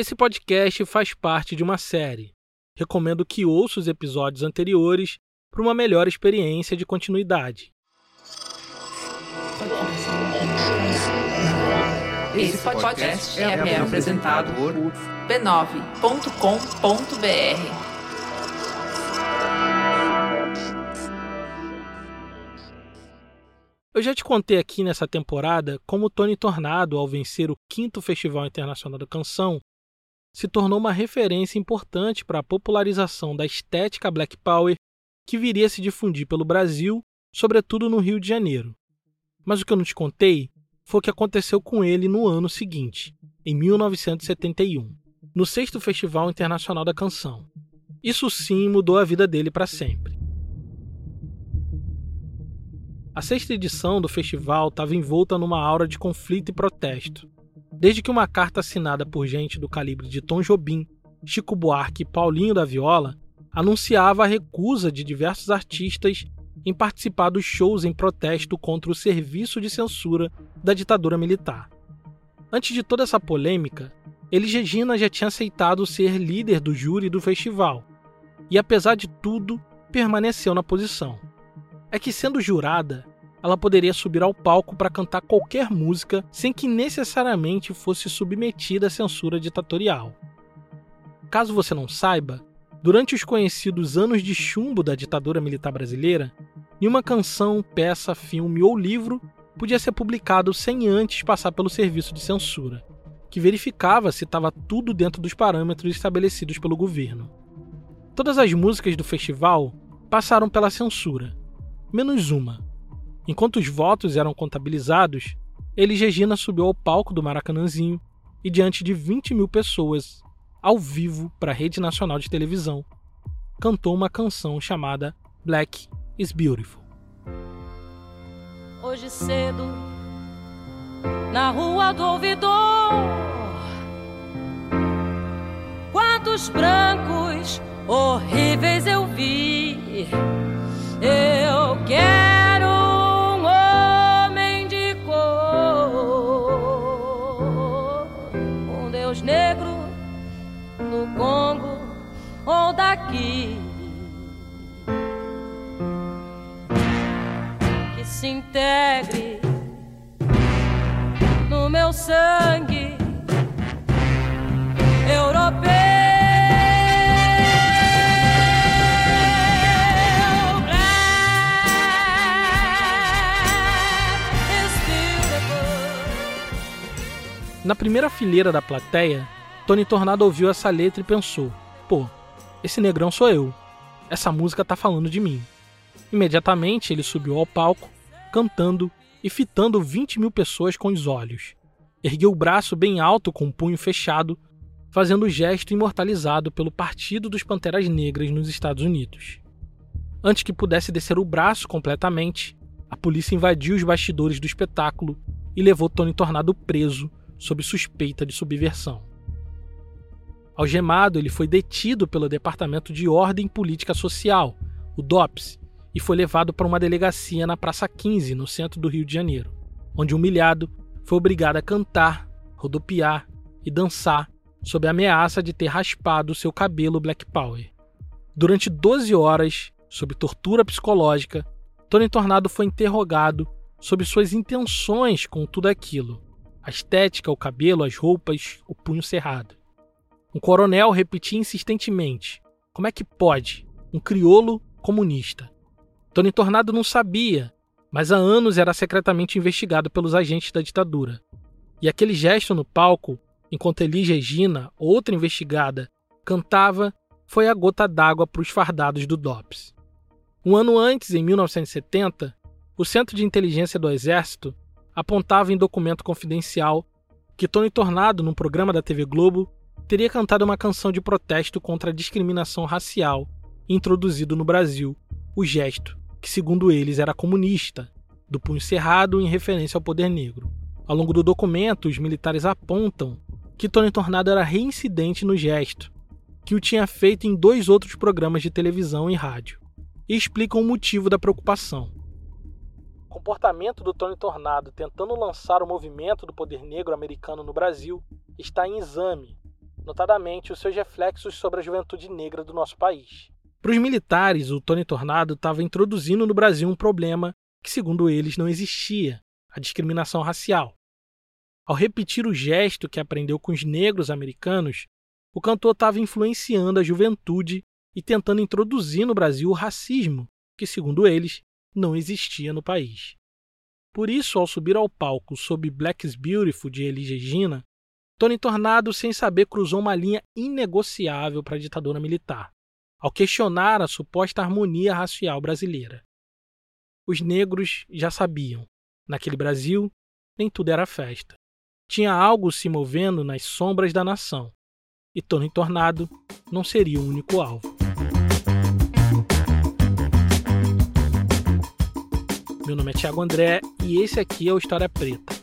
Esse podcast faz parte de uma série. Recomendo que ouça os episódios anteriores para uma melhor experiência de continuidade. Esse podcast é, é apresentado por b9.com.br. Eu já te contei aqui nessa temporada como Tony Tornado, ao vencer o quinto Festival Internacional da Canção, se tornou uma referência importante para a popularização da estética Black Power que viria a se difundir pelo Brasil, sobretudo no Rio de Janeiro. Mas o que eu não te contei foi o que aconteceu com ele no ano seguinte, em 1971, no sexto Festival Internacional da Canção. Isso sim mudou a vida dele para sempre. A sexta edição do festival estava envolta numa aura de conflito e protesto. Desde que uma carta assinada por gente do calibre de Tom Jobim, Chico Buarque e Paulinho da Viola anunciava a recusa de diversos artistas em participar dos shows em protesto contra o serviço de censura da ditadura militar. Antes de toda essa polêmica, Elis Regina já tinha aceitado ser líder do júri do festival e, apesar de tudo, permaneceu na posição é que, sendo jurada, ela poderia subir ao palco para cantar qualquer música sem que necessariamente fosse submetida à censura ditatorial. Caso você não saiba, durante os conhecidos anos de chumbo da ditadura militar brasileira, nenhuma canção, peça, filme ou livro podia ser publicado sem antes passar pelo serviço de censura, que verificava se estava tudo dentro dos parâmetros estabelecidos pelo governo. Todas as músicas do festival passaram pela censura, menos uma. Enquanto os votos eram contabilizados, Elis Regina subiu ao palco do Maracanãzinho e, diante de 20 mil pessoas, ao vivo para a Rede Nacional de Televisão, cantou uma canção chamada Black is Beautiful. Hoje cedo, na rua do ouvidor, quantos brancos horríveis eu vi. Eu quero integre no meu sangue europeu. Na primeira fileira da plateia, Tony Tornado ouviu essa letra e pensou: pô, esse negrão sou eu. Essa música tá falando de mim. Imediatamente ele subiu ao palco, cantando e fitando 20 mil pessoas com os olhos. Ergueu o braço bem alto com o punho fechado, fazendo o gesto imortalizado pelo Partido dos Panteras Negras nos Estados Unidos. Antes que pudesse descer o braço completamente, a polícia invadiu os bastidores do espetáculo e levou Tony Tornado preso sob suspeita de subversão. Algemado, ele foi detido pelo Departamento de Ordem Política Social, o DOPS, e foi levado para uma delegacia na Praça 15, no centro do Rio de Janeiro, onde, humilhado, foi obrigado a cantar, rodopiar e dançar sob a ameaça de ter raspado seu cabelo Black Power. Durante 12 horas, sob tortura psicológica, Tony Tornado foi interrogado sobre suas intenções com tudo aquilo a estética, o cabelo, as roupas, o punho cerrado. Um coronel repetia insistentemente: Como é que pode? Um criolo comunista. Tony Tornado não sabia, mas há anos era secretamente investigado pelos agentes da ditadura. E aquele gesto no palco, enquanto Elis Regina, outra investigada, cantava, foi a gota d'água para os fardados do DOPS. Um ano antes, em 1970, o Centro de Inteligência do Exército apontava em documento confidencial que Tony Tornado, num programa da TV Globo, teria cantado uma canção de protesto contra a discriminação racial introduzido no Brasil, o gesto, que segundo eles era comunista, do punho cerrado em referência ao poder negro. Ao longo do documento, os militares apontam que Tony Tornado era reincidente no gesto, que o tinha feito em dois outros programas de televisão e rádio, e explicam o motivo da preocupação comportamento do Tony Tornado tentando lançar o movimento do poder negro americano no Brasil está em exame notadamente os seus reflexos sobre a juventude negra do nosso país. Para os militares, o Tony Tornado estava introduzindo no Brasil um problema que, segundo eles, não existia: a discriminação racial. Ao repetir o gesto que aprendeu com os negros americanos, o cantor estava influenciando a juventude e tentando introduzir no Brasil o racismo, que, segundo eles, não existia no país. Por isso, ao subir ao palco sob Black's Beautiful de Elis Regina, Tony Tornado, sem saber, cruzou uma linha inegociável para a ditadura militar, ao questionar a suposta harmonia racial brasileira. Os negros já sabiam, naquele Brasil, nem tudo era festa. Tinha algo se movendo nas sombras da nação, e Tony Tornado não seria o único alvo. Meu nome é Thiago André e esse aqui é o História Preta.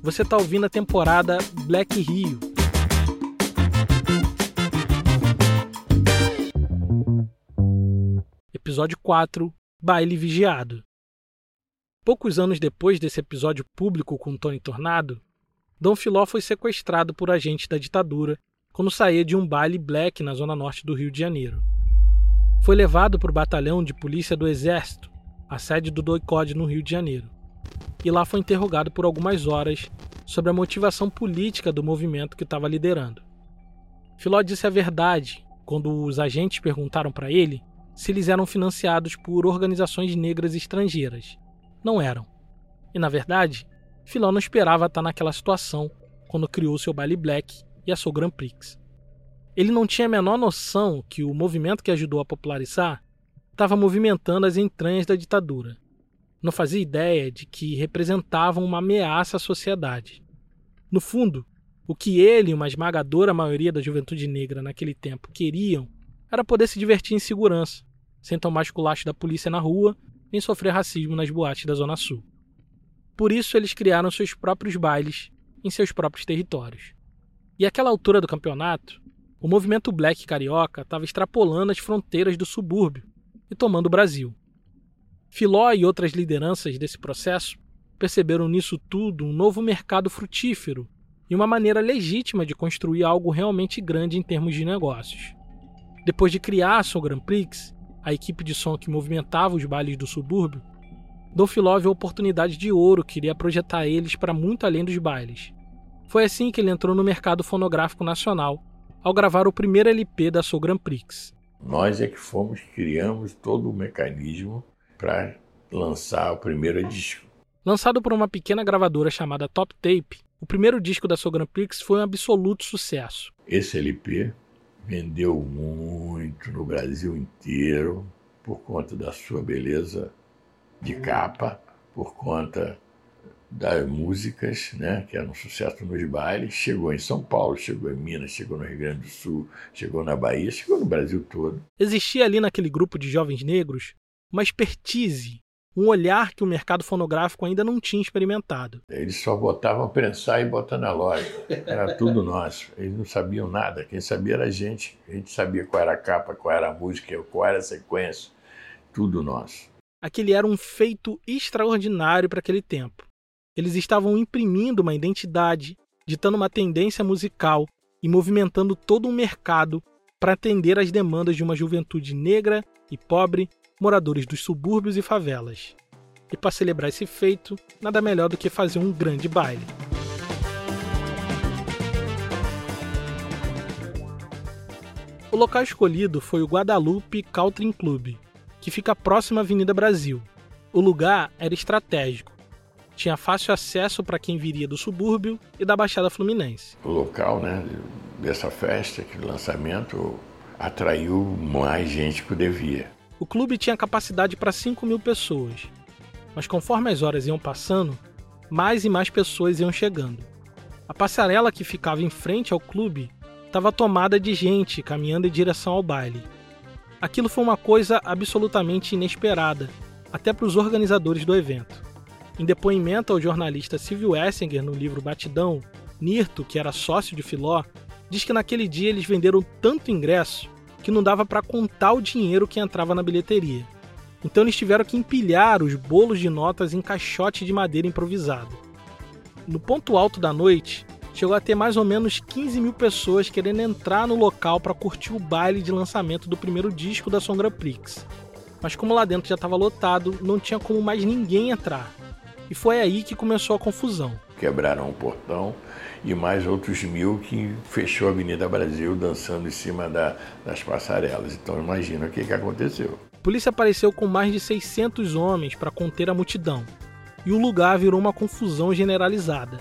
Você está ouvindo a temporada Black Rio. Episódio 4 Baile Vigiado. Poucos anos depois desse episódio público com Tony Tornado, Dom Filó foi sequestrado por agentes da ditadura quando saía de um baile black na zona norte do Rio de Janeiro. Foi levado para o batalhão de polícia do Exército a sede do DOICOD no Rio de Janeiro. E lá foi interrogado por algumas horas sobre a motivação política do movimento que estava liderando. Filó disse a verdade quando os agentes perguntaram para ele se eles eram financiados por organizações negras estrangeiras. Não eram. E na verdade, Filó não esperava estar naquela situação quando criou seu baile black e a sua Grand Prix. Ele não tinha a menor noção que o movimento que ajudou a popularizar estava movimentando as entranhas da ditadura. Não fazia ideia de que representavam uma ameaça à sociedade. No fundo, o que ele e uma esmagadora maioria da juventude negra naquele tempo queriam era poder se divertir em segurança, sem tomar esculacho da polícia na rua, nem sofrer racismo nas boates da Zona Sul. Por isso, eles criaram seus próprios bailes em seus próprios territórios. E àquela altura do campeonato, o movimento black carioca estava extrapolando as fronteiras do subúrbio e tomando o Brasil. Filó e outras lideranças desse processo perceberam nisso tudo um novo mercado frutífero e uma maneira legítima de construir algo realmente grande em termos de negócios. Depois de criar a Grand Prix, a equipe de som que movimentava os bailes do subúrbio, Filó viu a oportunidade de ouro que iria projetar eles para muito além dos bailes. Foi assim que ele entrou no mercado fonográfico nacional, ao gravar o primeiro LP da Soul Grand Prix. Nós é que fomos, criamos todo o mecanismo para lançar o primeiro disco. Lançado por uma pequena gravadora chamada Top Tape, o primeiro disco da sua Grand Prix foi um absoluto sucesso. Esse LP vendeu muito no Brasil inteiro por conta da sua beleza de capa, por conta das músicas, né, que eram um sucesso nos bailes, chegou em São Paulo, chegou em Minas, chegou no Rio Grande do Sul, chegou na Bahia, chegou no Brasil todo. Existia ali naquele grupo de jovens negros uma expertise, um olhar que o mercado fonográfico ainda não tinha experimentado. Eles só botavam prensar e botar na loja. Era tudo nosso. Eles não sabiam nada. Quem sabia era a gente. A gente sabia qual era a capa, qual era a música, qual era a sequência. Tudo nosso. Aquele era um feito extraordinário para aquele tempo. Eles estavam imprimindo uma identidade, ditando uma tendência musical e movimentando todo um mercado para atender às demandas de uma juventude negra e pobre, moradores dos subúrbios e favelas. E para celebrar esse feito, nada melhor do que fazer um grande baile. O local escolhido foi o Guadalupe Caltrim Club, que fica próximo à Avenida Brasil. O lugar era estratégico, tinha fácil acesso para quem viria do subúrbio e da Baixada Fluminense. O local né, dessa festa, que lançamento, atraiu mais gente que devia. O clube tinha capacidade para 5 mil pessoas, mas conforme as horas iam passando, mais e mais pessoas iam chegando. A passarela que ficava em frente ao clube estava tomada de gente caminhando em direção ao baile. Aquilo foi uma coisa absolutamente inesperada, até para os organizadores do evento. Em depoimento ao jornalista Silvio Essinger no livro Batidão, Nirto, que era sócio de Filó, diz que naquele dia eles venderam tanto ingresso que não dava para contar o dinheiro que entrava na bilheteria. Então eles tiveram que empilhar os bolos de notas em caixote de madeira improvisado. No ponto alto da noite, chegou a ter mais ou menos 15 mil pessoas querendo entrar no local para curtir o baile de lançamento do primeiro disco da Songra Prix. Mas como lá dentro já estava lotado, não tinha como mais ninguém entrar. E foi aí que começou a confusão. Quebraram o portão e mais outros mil que fechou a Avenida Brasil dançando em cima da, das passarelas. Então imagina o que, que aconteceu. A polícia apareceu com mais de 600 homens para conter a multidão. E o lugar virou uma confusão generalizada.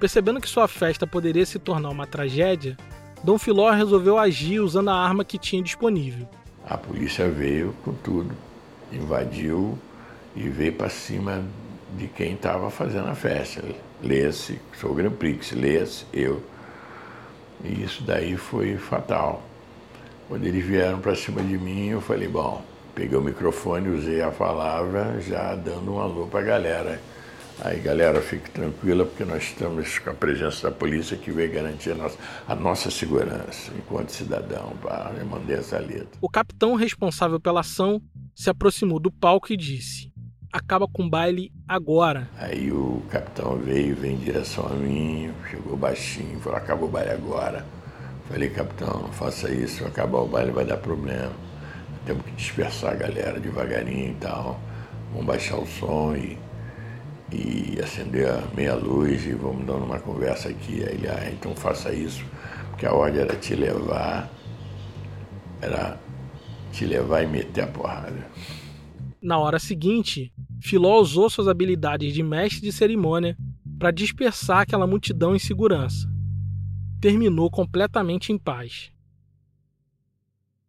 Percebendo que sua festa poderia se tornar uma tragédia, Dom Filó resolveu agir usando a arma que tinha disponível. A polícia veio com tudo, invadiu e veio para cima de quem estava fazendo a festa. O Grand Prix, lê-se, eu. E isso daí foi fatal. Quando eles vieram para cima de mim, eu falei, bom, peguei o microfone, usei a palavra, já dando um alô para a galera. Aí, galera, fique tranquila, porque nós estamos com a presença da polícia que veio garantir a nossa, a nossa segurança enquanto cidadão. Eu mandei essa letra. O capitão responsável pela ação se aproximou do palco e disse: Acaba com o baile agora. Aí o capitão veio, veio em direção a mim, chegou baixinho, falou: Acaba o baile agora. Falei, capitão, não faça isso, acabar o baile vai dar problema. Temos que dispersar a galera devagarinho e tal. Vamos baixar o som e e acender a meia luz e vamos dando uma conversa aqui. Aí ele, ah, então faça isso, porque a ordem era te levar, era te levar e meter a porrada. Na hora seguinte, Filó usou suas habilidades de mestre de cerimônia para dispersar aquela multidão em segurança. Terminou completamente em paz.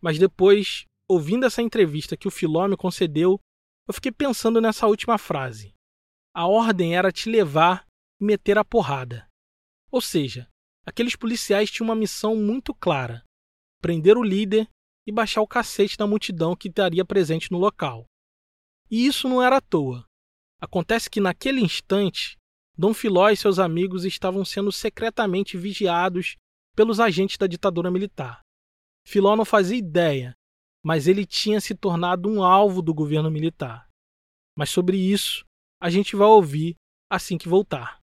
Mas depois, ouvindo essa entrevista que o Filó me concedeu, eu fiquei pensando nessa última frase. A ordem era te levar e meter a porrada. Ou seja, aqueles policiais tinham uma missão muito clara: prender o líder e baixar o cacete da multidão que estaria presente no local. E isso não era à toa. Acontece que naquele instante, Dom Filó e seus amigos estavam sendo secretamente vigiados pelos agentes da ditadura militar. Filó não fazia ideia, mas ele tinha se tornado um alvo do governo militar. Mas sobre isso a gente vai ouvir assim que voltar.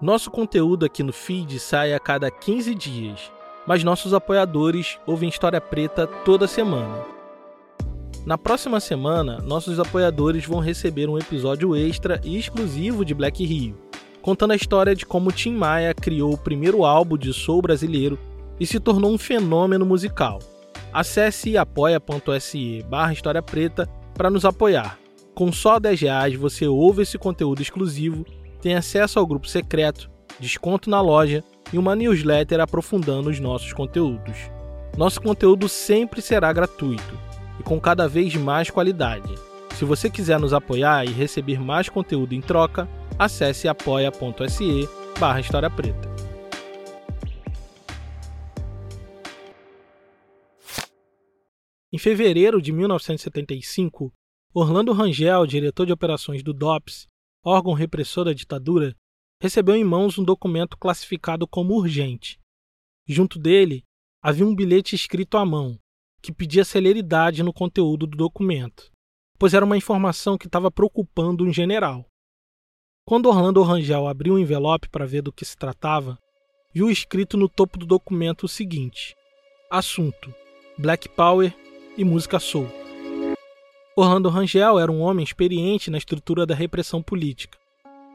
Nosso conteúdo aqui no feed sai a cada 15 dias, mas nossos apoiadores ouvem História Preta toda semana. Na próxima semana, nossos apoiadores vão receber um episódio extra e exclusivo de Black Rio, contando a história de como Tim Maia criou o primeiro álbum de soul brasileiro e se tornou um fenômeno musical. Acesse apoia.se barra História Preta para nos apoiar. Com só 10 reais você ouve esse conteúdo exclusivo, tem acesso ao grupo secreto, desconto na loja e uma newsletter aprofundando os nossos conteúdos. Nosso conteúdo sempre será gratuito e com cada vez mais qualidade. Se você quiser nos apoiar e receber mais conteúdo em troca, acesse apoia.se barra História Preta. Em fevereiro de 1975, Orlando Rangel, diretor de operações do DOPS, órgão repressor da ditadura, recebeu em mãos um documento classificado como urgente. Junto dele havia um bilhete escrito à mão, que pedia celeridade no conteúdo do documento, pois era uma informação que estava preocupando um general. Quando Orlando Rangel abriu o envelope para ver do que se tratava, viu escrito no topo do documento o seguinte: Assunto: Black Power e música soul. Orlando Rangel era um homem experiente na estrutura da repressão política.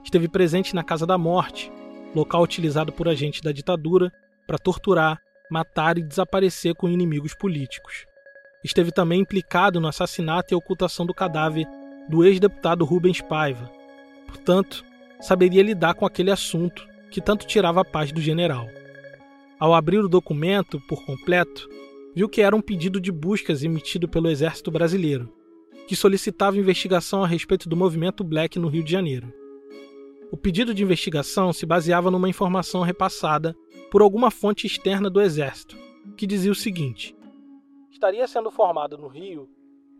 Esteve presente na Casa da Morte, local utilizado por agentes da ditadura para torturar, matar e desaparecer com inimigos políticos. Esteve também implicado no assassinato e ocultação do cadáver do ex-deputado Rubens Paiva. Portanto, saberia lidar com aquele assunto que tanto tirava a paz do general. Ao abrir o documento por completo, viu que era um pedido de buscas emitido pelo Exército Brasileiro, que solicitava investigação a respeito do movimento Black no Rio de Janeiro. O pedido de investigação se baseava numa informação repassada por alguma fonte externa do Exército, que dizia o seguinte: Estaria sendo formado no Rio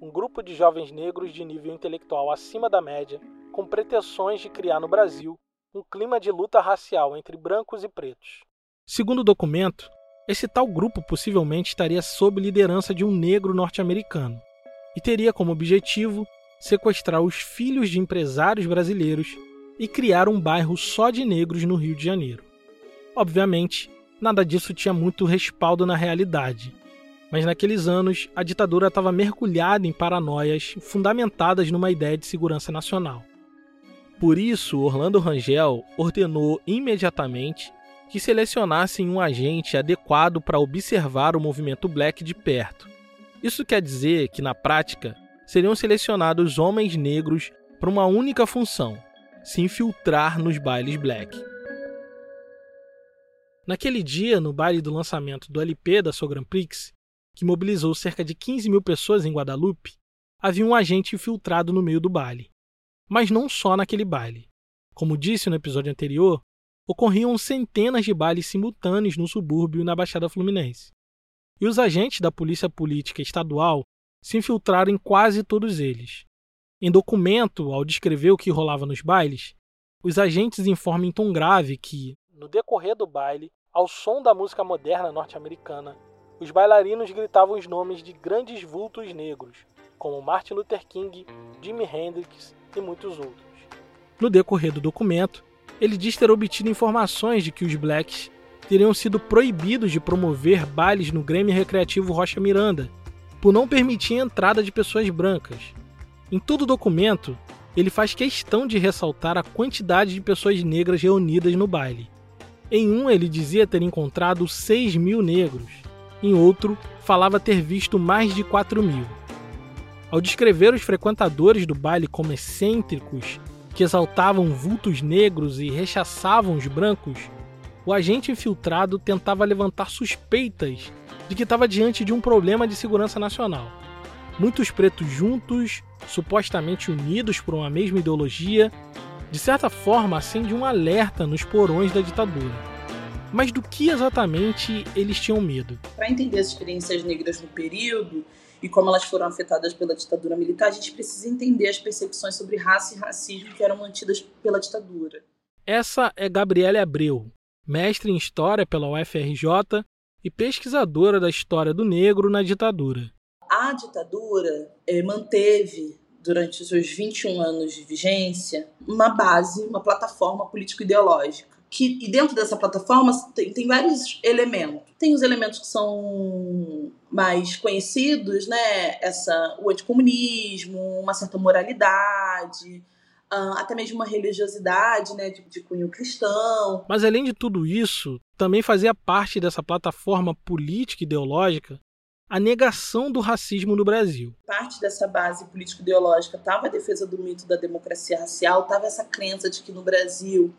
um grupo de jovens negros de nível intelectual acima da média, com pretensões de criar no Brasil um clima de luta racial entre brancos e pretos. Segundo o documento, esse tal grupo possivelmente estaria sob liderança de um negro norte-americano e teria como objetivo sequestrar os filhos de empresários brasileiros e criar um bairro só de negros no Rio de Janeiro. Obviamente, nada disso tinha muito respaldo na realidade, mas naqueles anos a ditadura estava mergulhada em paranoias fundamentadas numa ideia de segurança nacional. Por isso, Orlando Rangel ordenou imediatamente que selecionassem um agente adequado para observar o movimento black de perto. Isso quer dizer que, na prática, seriam selecionados homens negros para uma única função: se infiltrar nos bailes black. Naquele dia, no baile do lançamento do LP da So Grand Prix, que mobilizou cerca de 15 mil pessoas em Guadalupe, havia um agente infiltrado no meio do baile. Mas não só naquele baile. Como disse no episódio anterior, ocorriam centenas de bailes simultâneos no subúrbio e na Baixada Fluminense. E os agentes da Polícia Política Estadual se infiltraram em quase todos eles. Em documento, ao descrever o que rolava nos bailes, os agentes informam em tom grave que, no decorrer do baile, ao som da música moderna norte-americana, os bailarinos gritavam os nomes de grandes vultos negros, como Martin Luther King, Jimi Hendrix e muitos outros. No decorrer do documento, ele diz ter obtido informações de que os blacks teriam sido proibidos de promover bailes no Grêmio Recreativo Rocha Miranda, por não permitir a entrada de pessoas brancas. Em todo o documento, ele faz questão de ressaltar a quantidade de pessoas negras reunidas no baile. Em um, ele dizia ter encontrado 6 mil negros, em outro, falava ter visto mais de 4 mil. Ao descrever os frequentadores do baile como excêntricos que exaltavam vultos negros e rechaçavam os brancos, o agente infiltrado tentava levantar suspeitas de que estava diante de um problema de segurança nacional. Muitos pretos juntos, supostamente unidos por uma mesma ideologia, de certa forma acende um alerta nos porões da ditadura. Mas do que exatamente eles tinham medo? Para entender as experiências negras no período, e como elas foram afetadas pela ditadura militar, a gente precisa entender as percepções sobre raça e racismo que eram mantidas pela ditadura. Essa é Gabriela Abreu, mestre em História pela UFRJ e pesquisadora da história do negro na ditadura. A ditadura eh, manteve, durante os seus 21 anos de vigência, uma base, uma plataforma político-ideológica que, e dentro dessa plataforma tem, tem vários elementos. Tem os elementos que são mais conhecidos, né? Essa, o anticomunismo, uma certa moralidade, uh, até mesmo uma religiosidade, né? De, de cunho cristão. Mas além de tudo isso, também fazia parte dessa plataforma política ideológica a negação do racismo no Brasil. Parte dessa base político-ideológica estava a defesa do mito da democracia racial, estava essa crença de que no Brasil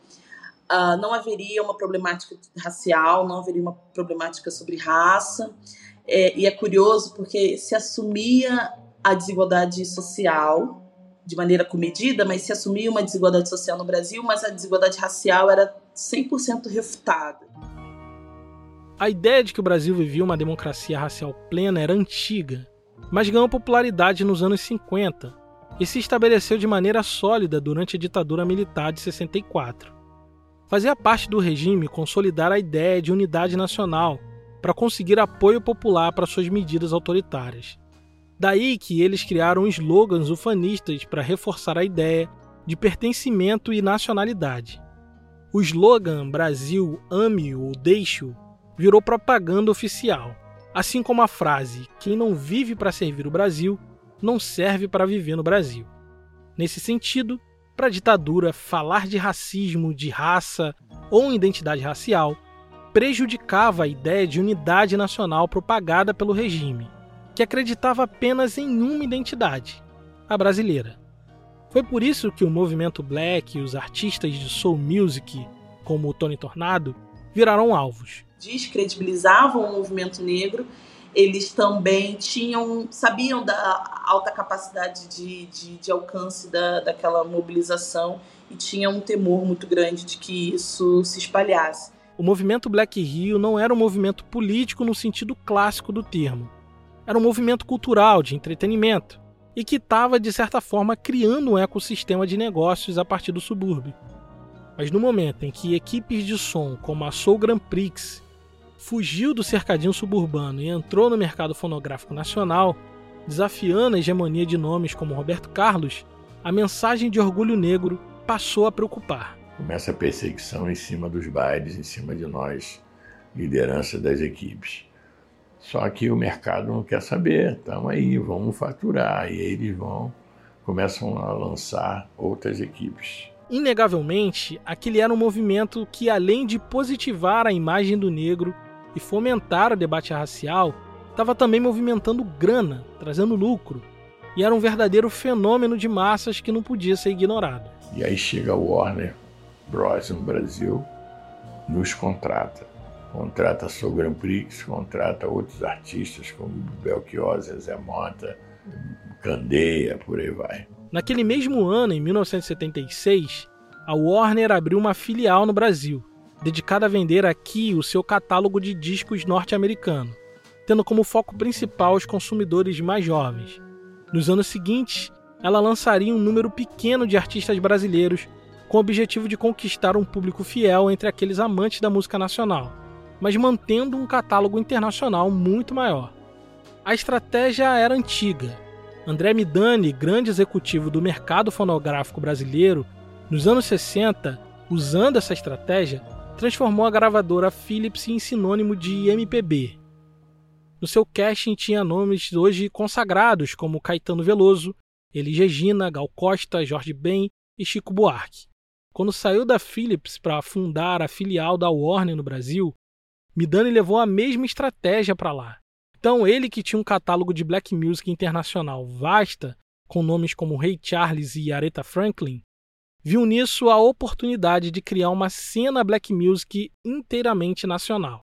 uh, não haveria uma problemática racial, não haveria uma problemática sobre raça. É, e é curioso porque se assumia a desigualdade social de maneira comedida, mas se assumia uma desigualdade social no Brasil, mas a desigualdade racial era 100% refutada. A ideia de que o Brasil vivia uma democracia racial plena era antiga, mas ganhou popularidade nos anos 50 e se estabeleceu de maneira sólida durante a ditadura militar de 64. Fazia parte do regime consolidar a ideia de unidade nacional para conseguir apoio popular para suas medidas autoritárias. Daí que eles criaram slogans ufanistas para reforçar a ideia de pertencimento e nacionalidade. O slogan Brasil ame ou deixe-o virou propaganda oficial, assim como a frase quem não vive para servir o Brasil não serve para viver no Brasil. Nesse sentido, para a ditadura, falar de racismo, de raça ou identidade racial prejudicava a ideia de unidade nacional propagada pelo regime, que acreditava apenas em uma identidade, a brasileira. Foi por isso que o movimento black e os artistas de soul music, como o Tony Tornado, viraram alvos. Descredibilizavam o movimento negro eles também tinham sabiam da alta capacidade de, de, de alcance da, daquela mobilização e tinham um temor muito grande de que isso se espalhasse. O movimento Black Rio não era um movimento político no sentido clássico do termo. Era um movimento cultural, de entretenimento, e que estava, de certa forma, criando um ecossistema de negócios a partir do subúrbio. Mas no momento em que equipes de som como a Soul Grand Prix fugiu do cercadinho suburbano e entrou no mercado fonográfico nacional, desafiando a hegemonia de nomes como Roberto Carlos, a mensagem de orgulho negro passou a preocupar. Começa a perseguição em cima dos bailes, em cima de nós, liderança das equipes. Só que o mercado não quer saber, estamos aí, vamos faturar. E eles vão, começam a lançar outras equipes. Inegavelmente, aquele era um movimento que, além de positivar a imagem do negro e fomentar o debate racial, estava também movimentando grana, trazendo lucro, e era um verdadeiro fenômeno de massas que não podia ser ignorado. E aí chega o Warner Bros. no Brasil, nos contrata. Contrata a Soul Grand Prix, contrata outros artistas como Belchior, Zé Mota, Candeia, por aí vai. Naquele mesmo ano, em 1976, a Warner abriu uma filial no Brasil, dedicada a vender aqui o seu catálogo de discos norte-americano tendo como foco principal os consumidores mais jovens. Nos anos seguintes, ela lançaria um número pequeno de artistas brasileiros com o objetivo de conquistar um público fiel entre aqueles amantes da música nacional, mas mantendo um catálogo internacional muito maior. A estratégia era antiga. André Midani, grande executivo do mercado fonográfico brasileiro, nos anos 60, usando essa estratégia, transformou a gravadora Philips em sinônimo de MPB, no seu casting tinha nomes hoje consagrados como Caetano Veloso, Elis Regina, Gal Costa, Jorge Ben e Chico Buarque. Quando saiu da Philips para fundar a filial da Warner no Brasil, Midani levou a mesma estratégia para lá. Então, ele que tinha um catálogo de black music internacional vasta, com nomes como Ray Charles e Aretha Franklin, viu nisso a oportunidade de criar uma cena black music inteiramente nacional.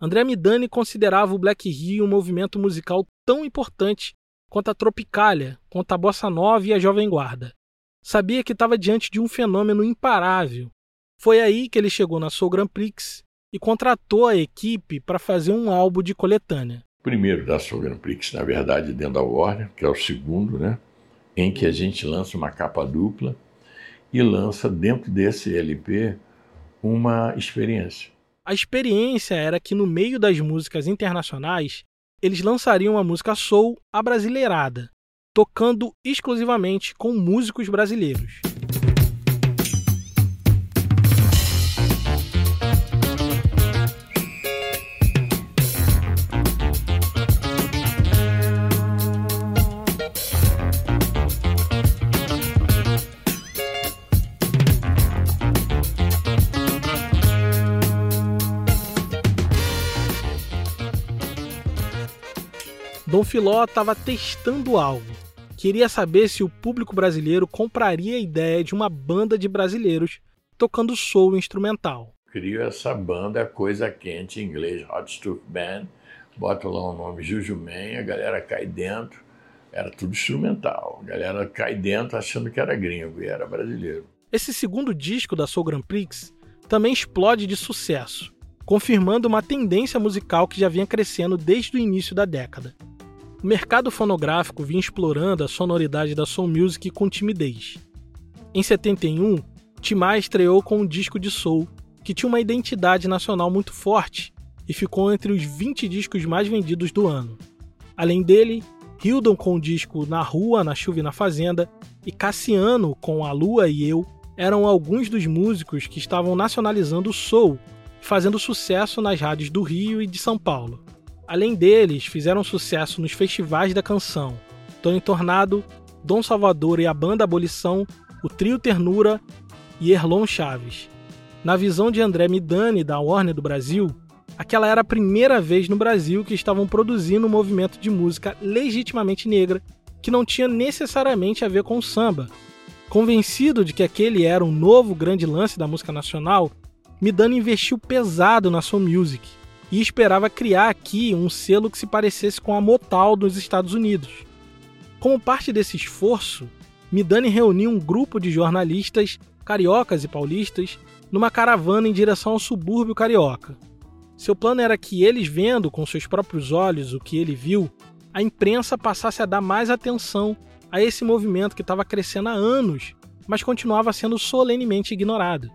André Midani considerava o Black Rio um movimento musical tão importante quanto a Tropicália, quanto a Bossa Nova e a Jovem Guarda. Sabia que estava diante de um fenômeno imparável. Foi aí que ele chegou na Soul Grand Prix e contratou a equipe para fazer um álbum de coletânea. Primeiro da Soul Grand Prix, na verdade, dentro da Warner, que é o segundo, né? Em que a gente lança uma capa dupla e lança dentro desse LP uma experiência. A experiência era que no meio das músicas internacionais, eles lançariam a música soul abrasileirada, tocando exclusivamente com músicos brasileiros. Dom Filó estava testando algo. Queria saber se o público brasileiro compraria a ideia de uma banda de brasileiros tocando soul instrumental. Crio essa banda Coisa Quente em inglês, Hot Stuff Band, bota lá o nome Juju Man, a galera cai dentro, era tudo instrumental. A galera cai dentro achando que era gringo e era brasileiro. Esse segundo disco da Soul Grand Prix também explode de sucesso, confirmando uma tendência musical que já vinha crescendo desde o início da década. O mercado fonográfico vinha explorando a sonoridade da soul music com timidez. Em 71, Timaya estreou com um disco de soul que tinha uma identidade nacional muito forte e ficou entre os 20 discos mais vendidos do ano. Além dele, Hildon com o disco Na Rua, Na Chuva e na Fazenda e Cassiano com A Lua e Eu eram alguns dos músicos que estavam nacionalizando o soul fazendo sucesso nas rádios do Rio e de São Paulo. Além deles, fizeram sucesso nos festivais da canção Tony Tornado, Dom Salvador e a banda Abolição, o Trio Ternura e Erlon Chaves. Na visão de André Midani, da Warner do Brasil, aquela era a primeira vez no Brasil que estavam produzindo um movimento de música legitimamente negra que não tinha necessariamente a ver com o samba. Convencido de que aquele era um novo grande lance da música nacional, Midani investiu pesado na sua music e esperava criar aqui um selo que se parecesse com a Motal dos Estados Unidos. Como parte desse esforço, Midani reuniu um grupo de jornalistas cariocas e paulistas numa caravana em direção ao subúrbio carioca. Seu plano era que eles, vendo com seus próprios olhos o que ele viu, a imprensa passasse a dar mais atenção a esse movimento que estava crescendo há anos, mas continuava sendo solenemente ignorado.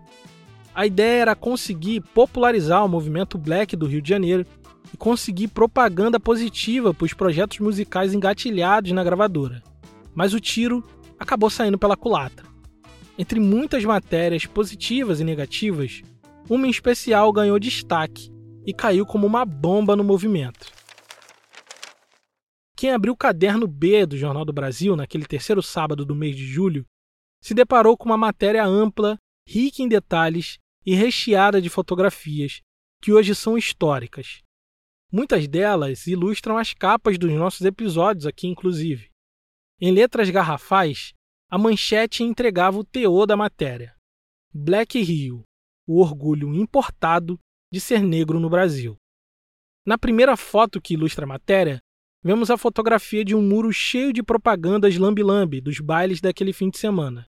A ideia era conseguir popularizar o movimento black do Rio de Janeiro e conseguir propaganda positiva para os projetos musicais engatilhados na gravadora. Mas o tiro acabou saindo pela culatra. Entre muitas matérias positivas e negativas, uma em especial ganhou destaque e caiu como uma bomba no movimento. Quem abriu o caderno B do Jornal do Brasil naquele terceiro sábado do mês de julho se deparou com uma matéria ampla, rica em detalhes e recheada de fotografias que hoje são históricas. Muitas delas ilustram as capas dos nossos episódios aqui, inclusive. Em letras garrafais, a manchete entregava o teor da matéria. Black Rio, o orgulho importado de ser negro no Brasil. Na primeira foto que ilustra a matéria, vemos a fotografia de um muro cheio de propagandas lambi-lambi dos bailes daquele fim de semana.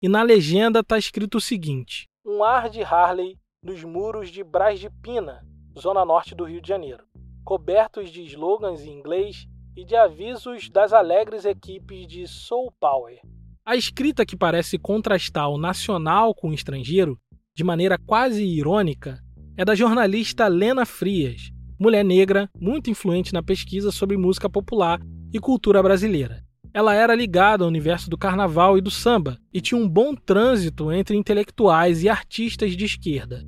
E na legenda está escrito o seguinte: Um ar de Harley nos muros de Brás de Pina, zona norte do Rio de Janeiro, cobertos de slogans em inglês e de avisos das alegres equipes de Soul Power. A escrita que parece contrastar o nacional com o estrangeiro, de maneira quase irônica, é da jornalista Lena Frias, mulher negra muito influente na pesquisa sobre música popular e cultura brasileira. Ela era ligada ao universo do carnaval e do samba e tinha um bom trânsito entre intelectuais e artistas de esquerda.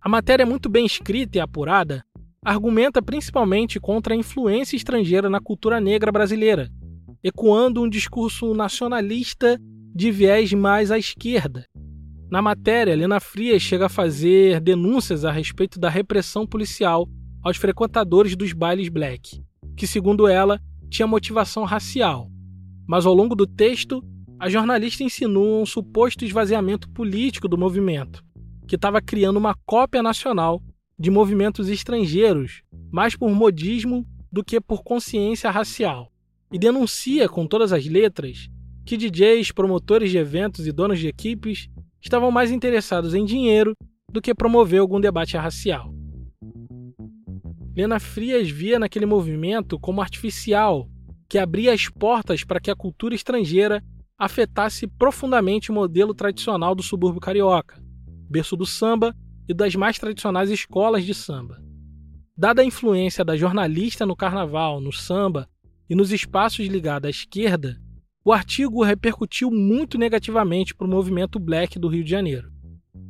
A matéria é muito bem escrita e apurada argumenta principalmente contra a influência estrangeira na cultura negra brasileira, ecoando um discurso nacionalista de viés mais à esquerda. Na matéria, Lena Frias chega a fazer denúncias a respeito da repressão policial aos frequentadores dos bailes black, que, segundo ela, tinha motivação racial. Mas ao longo do texto, a jornalista insinua um suposto esvaziamento político do movimento, que estava criando uma cópia nacional de movimentos estrangeiros, mais por modismo do que por consciência racial, e denuncia com todas as letras que DJs, promotores de eventos e donos de equipes estavam mais interessados em dinheiro do que promover algum debate racial. Lena Frias via naquele movimento como artificial, que abria as portas para que a cultura estrangeira afetasse profundamente o modelo tradicional do subúrbio carioca, berço do samba e das mais tradicionais escolas de samba. Dada a influência da jornalista no carnaval, no samba e nos espaços ligados à esquerda, o artigo repercutiu muito negativamente para o movimento black do Rio de Janeiro,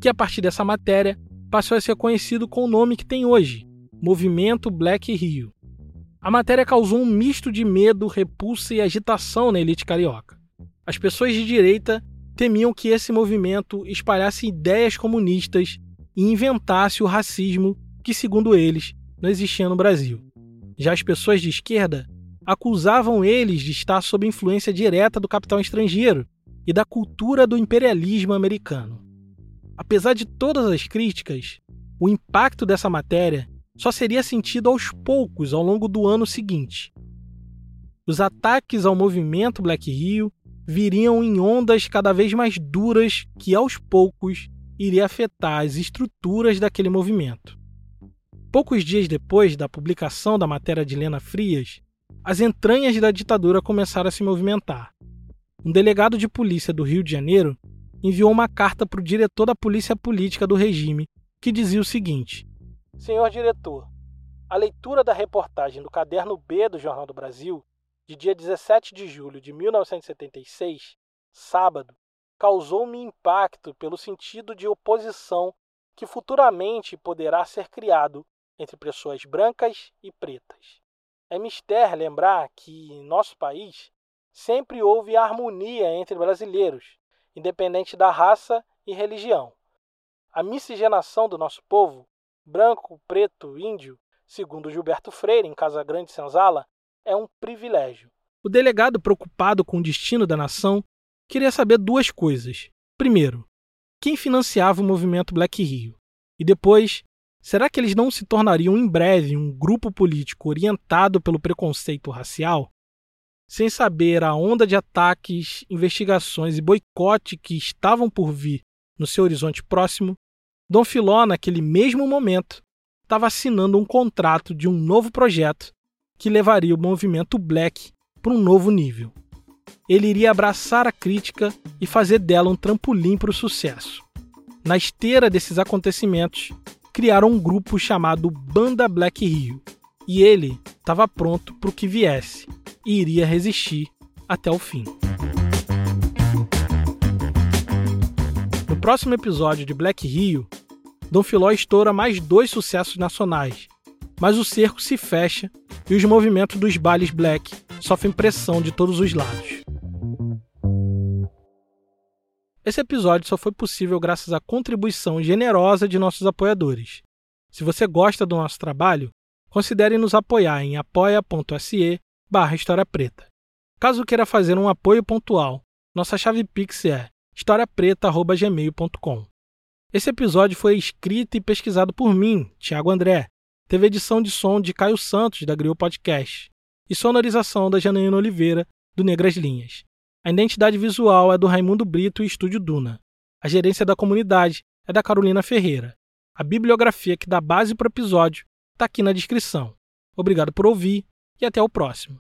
que a partir dessa matéria passou a ser conhecido com o nome que tem hoje, Movimento Black Rio. A matéria causou um misto de medo, repulsa e agitação na elite carioca. As pessoas de direita temiam que esse movimento espalhasse ideias comunistas e inventasse o racismo que, segundo eles, não existia no Brasil. Já as pessoas de esquerda acusavam eles de estar sob influência direta do capital estrangeiro e da cultura do imperialismo americano. Apesar de todas as críticas, o impacto dessa matéria só seria sentido aos poucos ao longo do ano seguinte. Os ataques ao movimento Black Rio viriam em ondas cada vez mais duras que, aos poucos, iria afetar as estruturas daquele movimento. Poucos dias depois da publicação da matéria de Lena Frias, as entranhas da ditadura começaram a se movimentar. Um delegado de polícia do Rio de Janeiro enviou uma carta para o diretor da polícia política do regime que dizia o seguinte: Senhor diretor, a leitura da reportagem do caderno B do Jornal do Brasil, de dia 17 de julho de 1976, sábado, causou-me impacto pelo sentido de oposição que futuramente poderá ser criado entre pessoas brancas e pretas. É mister lembrar que, em nosso país, sempre houve harmonia entre brasileiros, independente da raça e religião. A miscigenação do nosso povo branco, preto, índio, segundo Gilberto Freire, em Casa Grande Senzala, é um privilégio. O delegado, preocupado com o destino da nação, queria saber duas coisas. Primeiro, quem financiava o movimento Black Rio? E depois, será que eles não se tornariam em breve um grupo político orientado pelo preconceito racial? Sem saber a onda de ataques, investigações e boicote que estavam por vir no seu horizonte próximo, Dom Filó, naquele mesmo momento, estava assinando um contrato de um novo projeto que levaria o movimento black para um novo nível. Ele iria abraçar a crítica e fazer dela um trampolim para o sucesso. Na esteira desses acontecimentos, criaram um grupo chamado Banda Black Rio. E ele estava pronto para o que viesse e iria resistir até o fim. No próximo episódio de Black Rio, Dom Filó estoura mais dois sucessos nacionais, mas o cerco se fecha e os movimentos dos bailes black sofrem pressão de todos os lados. Esse episódio só foi possível graças à contribuição generosa de nossos apoiadores. Se você gosta do nosso trabalho, considere nos apoiar em apoia.se barra História Preta. Caso queira fazer um apoio pontual, nossa chave Pix é historiapreta.gmail.com. Esse episódio foi escrito e pesquisado por mim, Thiago André. Teve edição de som de Caio Santos, da Grill Podcast, e sonorização da Janaína Oliveira, do Negras Linhas. A identidade visual é do Raimundo Brito e Estúdio Duna. A gerência da comunidade é da Carolina Ferreira. A bibliografia que dá base para o episódio está aqui na descrição. Obrigado por ouvir e até o próximo.